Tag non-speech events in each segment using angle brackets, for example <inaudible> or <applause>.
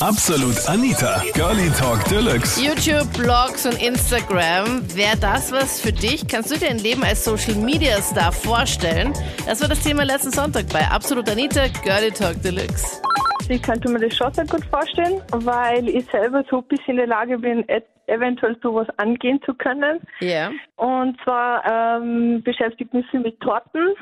Absolut Anita, Girlie Talk Deluxe. YouTube, Blogs und Instagram. Wäre das was für dich? Kannst du dir ein Leben als Social Media Star vorstellen? Das war das Thema letzten Sonntag bei Absolut Anita, Girlie Talk Deluxe. Ich könnte mir das schon sehr gut vorstellen, weil ich selber so ein bisschen in der Lage bin, et- eventuell sowas angehen zu können. Ja. Und zwar ähm, beschäftigt mich viel mit Torten.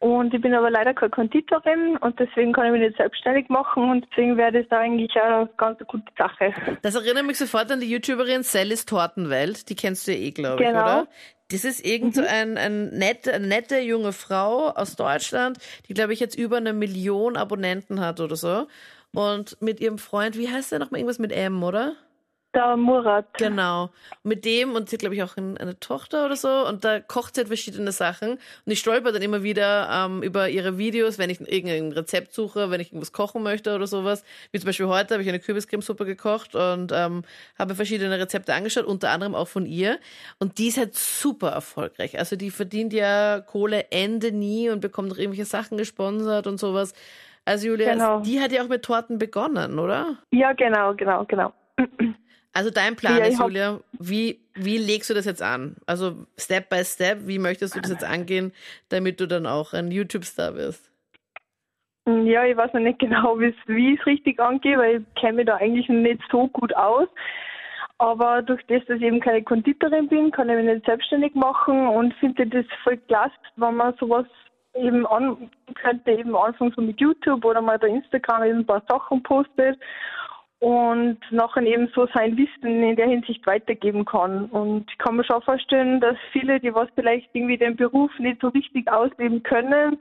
Und ich bin aber leider keine Konditorin und deswegen kann ich mich nicht selbstständig machen und deswegen wäre das da eigentlich eine ganz gute Sache. Das erinnert mich sofort an die YouTuberin Sallys Tortenwelt. Die kennst du ja eh, glaube ich, Genau. oder? Das ist irgend so ein, ein nette, eine nette junge Frau aus Deutschland, die, glaube ich, jetzt über eine Million Abonnenten hat oder so. Und mit ihrem Freund, wie heißt der nochmal? Irgendwas mit M, oder? Der Murat. Genau. Mit dem und sie hat, glaube ich, auch ein, eine Tochter oder so. Und da kocht sie halt verschiedene Sachen. Und ich stolper dann immer wieder ähm, über ihre Videos, wenn ich irgendein Rezept suche, wenn ich irgendwas kochen möchte oder sowas. Wie zum Beispiel heute habe ich eine Kürbiscremesuppe gekocht und ähm, habe verschiedene Rezepte angeschaut, unter anderem auch von ihr. Und die ist halt super erfolgreich. Also die verdient ja Kohle Ende nie und bekommt noch irgendwelche Sachen gesponsert und sowas. Also Julia, Genau. die hat ja auch mit Torten begonnen, oder? Ja, genau, genau, genau. Also dein Plan Ja, ist, Julia, wie, wie legst du das jetzt an? Also Step by Step, wie möchtest du das jetzt angehen, damit du dann auch ein YouTube-Star wirst? Ja, ich weiß noch nicht genau, wie ich es richtig angehe, weil ich kenne mich da eigentlich nicht so gut aus. Aber durch das, dass ich eben keine Konditorin bin, kann ich mich nicht selbstständig machen und finde das voll klasse, wenn man sowas eben an könnte, eben anfangen so mit YouTube oder mal bei Instagram eben ein paar Sachen postet und nachher eben so sein Wissen in der Hinsicht weitergeben kann. Und ich kann mir schon vorstellen, dass viele, die was vielleicht irgendwie den Beruf nicht so richtig ausleben können,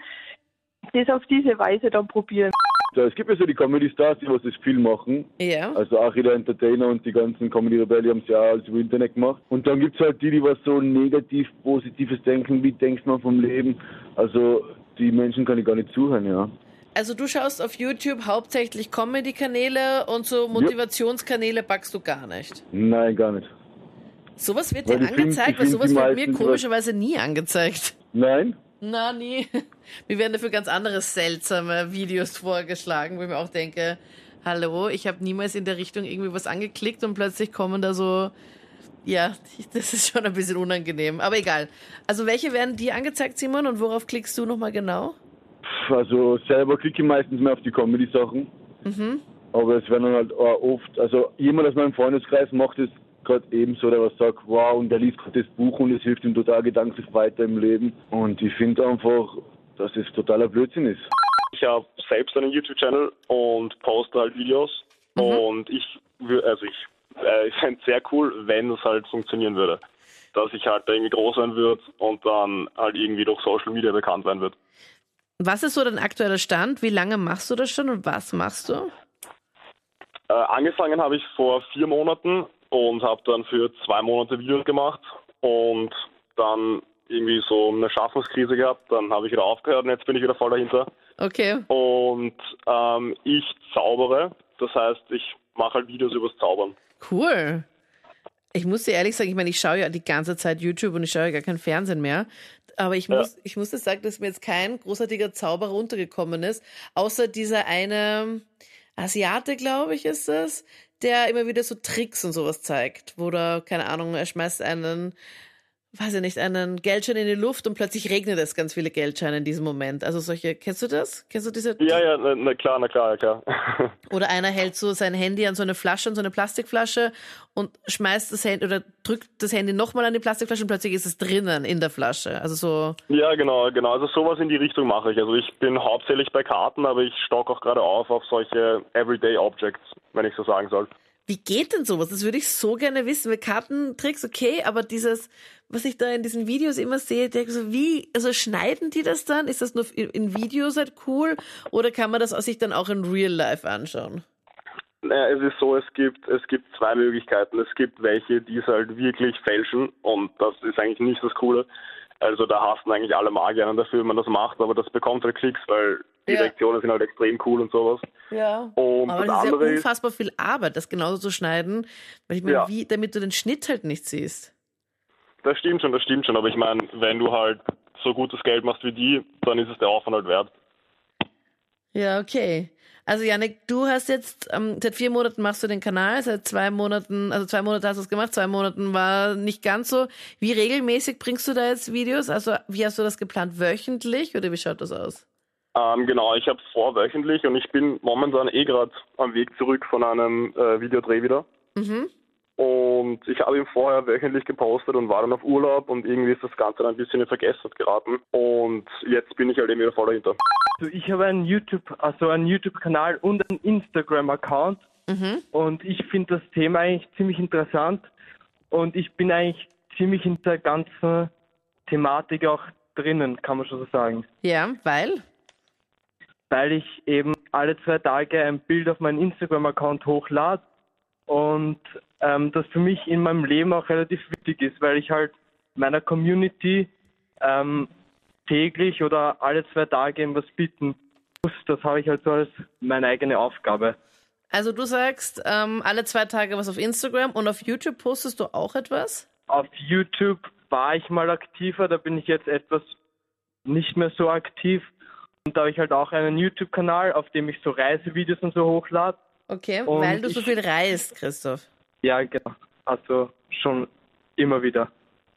das auf diese Weise dann probieren. Ja, es gibt ja so die Comedy-Stars, die was das viel machen. Ja. Also auch jeder Entertainer und die ganzen Comedy-Rebellen haben es ja auch alles über Internet gemacht. Und dann gibt's halt die, die was so negativ Positives denken, wie denkst man vom Leben. Also die Menschen kann ich gar nicht zuhören, ja. Also du schaust auf YouTube hauptsächlich Comedy-Kanäle und so Motivationskanäle packst du gar nicht. Nein, gar nicht. Sowas wird Weil dir find- angezeigt, ich weil find sowas wird mir komischerweise nie angezeigt. Nein? Na, nie. <laughs> Mir werden dafür ganz andere seltsame Videos vorgeschlagen, wo ich mir auch denke, hallo, ich habe niemals in der Richtung irgendwie was angeklickt und plötzlich kommen da so, ja, <laughs> das ist schon ein bisschen unangenehm. Aber egal. Also welche werden dir angezeigt, Simon, und worauf klickst du nochmal genau? Also selber klicke ich meistens mehr auf die Comedy-Sachen. Mhm. Aber es werden dann halt auch oft, also jemand aus meinem Freundeskreis macht es gerade ebenso, der was sagt, wow, und der liest gerade das Buch und es hilft ihm total gedanklich weiter im Leben. Und ich finde einfach, dass es totaler Blödsinn ist. Ich habe selbst einen YouTube-Channel und poste halt Videos. Und ich würde, also ich, äh, ich fände es sehr cool, wenn es halt funktionieren würde. Dass ich halt da irgendwie groß sein würde und dann halt irgendwie durch Social Media bekannt sein würde. Was ist so dein aktueller Stand? Wie lange machst du das schon und was machst du? Äh, angefangen habe ich vor vier Monaten und habe dann für zwei Monate Videos gemacht und dann irgendwie so eine Schaffungskrise gehabt. Dann habe ich wieder aufgehört und jetzt bin ich wieder voll dahinter. Okay. Und ähm, ich zaubere, das heißt, ich mache halt Videos übers Zaubern. Cool. Ich muss dir ehrlich sagen, ich meine, ich schaue ja die ganze Zeit YouTube und ich schaue ja gar kein Fernsehen mehr. Aber ich muss, ich muss dir sagen, dass mir jetzt kein großartiger Zauberer runtergekommen ist, außer dieser eine Asiate, glaube ich, ist es, der immer wieder so Tricks und sowas zeigt, wo da, keine Ahnung, er schmeißt einen, weiß ich nicht, einen Geldschein in die Luft und plötzlich regnet es ganz viele Geldscheine in diesem Moment. Also solche, kennst du das? Kennst du diese? Ja, ja, na, na klar, na klar, ja klar. <laughs> Oder einer hält so sein Handy an so eine Flasche, an so eine Plastikflasche und schmeißt das Handy oder drückt das Handy nochmal an die Plastikflasche und plötzlich ist es drinnen in der Flasche. Also so, ja, genau, genau. Also sowas in die Richtung mache ich. Also ich bin hauptsächlich bei Karten, aber ich stock auch gerade auf auf solche Everyday Objects, wenn ich so sagen soll. Wie geht denn sowas? Das würde ich so gerne wissen. Mit Kartentricks, okay, aber dieses, was ich da in diesen Videos immer sehe, denke so, wie, also schneiden die das dann? Ist das nur in, in Videos halt cool? Oder kann man das sich dann auch in Real Life anschauen? Naja, es ist so, es gibt, es gibt zwei Möglichkeiten. Es gibt welche, die es halt wirklich fälschen und das ist eigentlich nicht das Coole. Also da hassen eigentlich alle Magier dafür, wenn man das macht, aber das bekommt halt Klicks, weil die Ja. Reaktionen sind halt extrem cool und sowas. Ja. Und Aber das das ist ja unfassbar viel Arbeit, das genauso zu schneiden. Weil ich meine, Ja. wie, damit du den Schnitt halt nicht siehst. das stimmt schon, das stimmt schon, aber ich meine, wenn du halt so gutes Geld machst wie die, dann ist es der Aufwand halt wert. Ja, okay. Also Janik, du hast jetzt, ähm, seit vier Monaten machst du den Kanal, seit zwei Monaten, also zwei Monate hast du es gemacht, zwei Monaten war nicht ganz so. Wie regelmäßig bringst du da jetzt Videos? Also wie hast du das geplant? Wöchentlich oder wie schaut das aus? Ähm, genau, ich habe es vor wöchentlich und ich bin momentan eh gerade am Weg zurück von einem äh, Videodreh wieder. Mhm. Und ich habe ihn vorher wöchentlich gepostet und war dann auf Urlaub und irgendwie ist das Ganze dann ein bisschen in Vergessenheit geraten. Und jetzt bin ich halt eben wieder voll dahinter. Also ich habe einen YouTube, also einen YouTube-Kanal und einen Instagram-Account. Mhm. Und ich finde das Thema eigentlich ziemlich interessant. Und ich bin eigentlich ziemlich in der ganzen Thematik auch drinnen, kann man schon so sagen. Ja, weil? Weil ich eben alle zwei Tage ein Bild auf meinen Instagram-Account hochlade und ähm, das für mich in meinem Leben auch relativ wichtig ist, weil ich halt meiner Community ähm, täglich oder alle zwei Tage etwas bieten muss. Das habe ich halt so als meine eigene Aufgabe. Also du sagst ähm, alle zwei Tage was auf Instagram und auf YouTube postest du auch etwas? Auf YouTube war ich mal aktiver, da bin ich jetzt etwas nicht mehr so aktiv. Und da habe ich halt auch einen YouTube-Kanal, auf dem ich so Reisevideos und so hochlade. Okay, Und weil du so viel reist, Christoph. Ja, genau. Also schon immer wieder.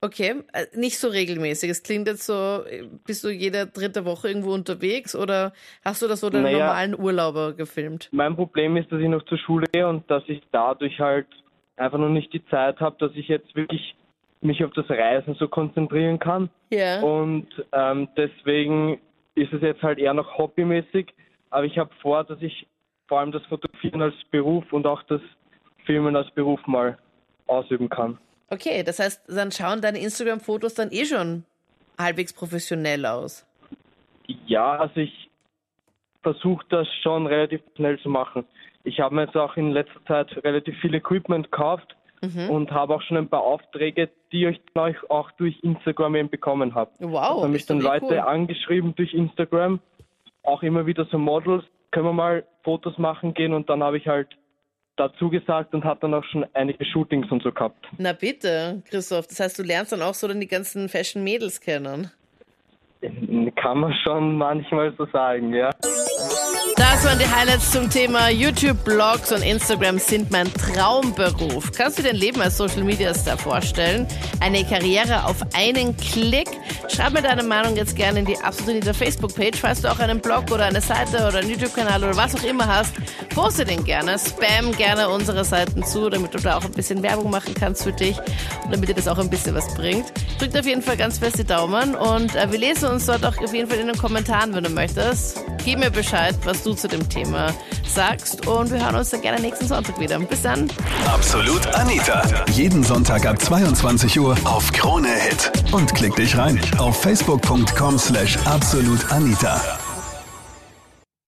Okay, äh, nicht so regelmäßig. Es klingt jetzt so, äh, bist du jede dritte Woche irgendwo unterwegs oder hast du das so deine Naja. normalen Urlauber gefilmt? Mein Problem ist, dass ich noch zur Schule gehe und dass ich dadurch halt einfach noch nicht die Zeit habe, dass ich jetzt wirklich mich auf das Reisen so konzentrieren kann. Ja. Und ähm, deswegen ist es jetzt halt eher noch hobbymäßig. Aber ich habe vor, dass ich vor allem das Fotografieren als Beruf und auch das Filmen als Beruf mal ausüben kann. Okay, das heißt, dann schauen deine Instagram-Fotos dann eh schon halbwegs professionell aus. Ja, also ich versuche das schon relativ schnell zu machen. Ich habe mir jetzt auch in letzter Zeit relativ viel Equipment gekauft Mhm. und habe auch schon ein paar Aufträge, die ich dann auch- durch Instagram eben bekommen habe. Wow, da haben mich dann Leute cool. angeschrieben durch Instagram, auch immer wieder so Models, können wir mal Fotos machen gehen und dann habe ich halt dazu gesagt und habe dann auch schon einige Shootings und so gehabt. Na bitte, Christoph. Das heißt, du lernst dann auch so dann die ganzen Fashion-Mädels kennen. Kann man schon manchmal so sagen, ja. Das waren die Highlights zum Thema YouTube, Blogs und Instagram sind mein Traumberuf. Kannst du dir dein Leben als Social Media Star vorstellen? Eine Karriere auf einen Klick? Schreib mir deine Meinung jetzt gerne in die Absolut Anita Facebook-Page. Falls du auch einen Blog oder eine Seite oder einen YouTube-Kanal oder was auch immer hast, poste den gerne. Spam gerne unsere Seiten zu, damit du da auch ein bisschen Werbung machen kannst für dich und damit dir das auch ein bisschen was bringt. Drückt auf jeden Fall ganz fest die Daumen und äh, wir lesen uns dort auch auf jeden Fall in den Kommentaren, wenn du möchtest. Gib mir Bescheid, was du zu dem Thema sagst und wir hören uns dann gerne nächsten Sonntag wieder. Bis dann. Absolut Anita. Jeden Sonntag ab 22 Uhr auf Krone Hit. Und klick dich rein auf facebook.com slash absolutanita.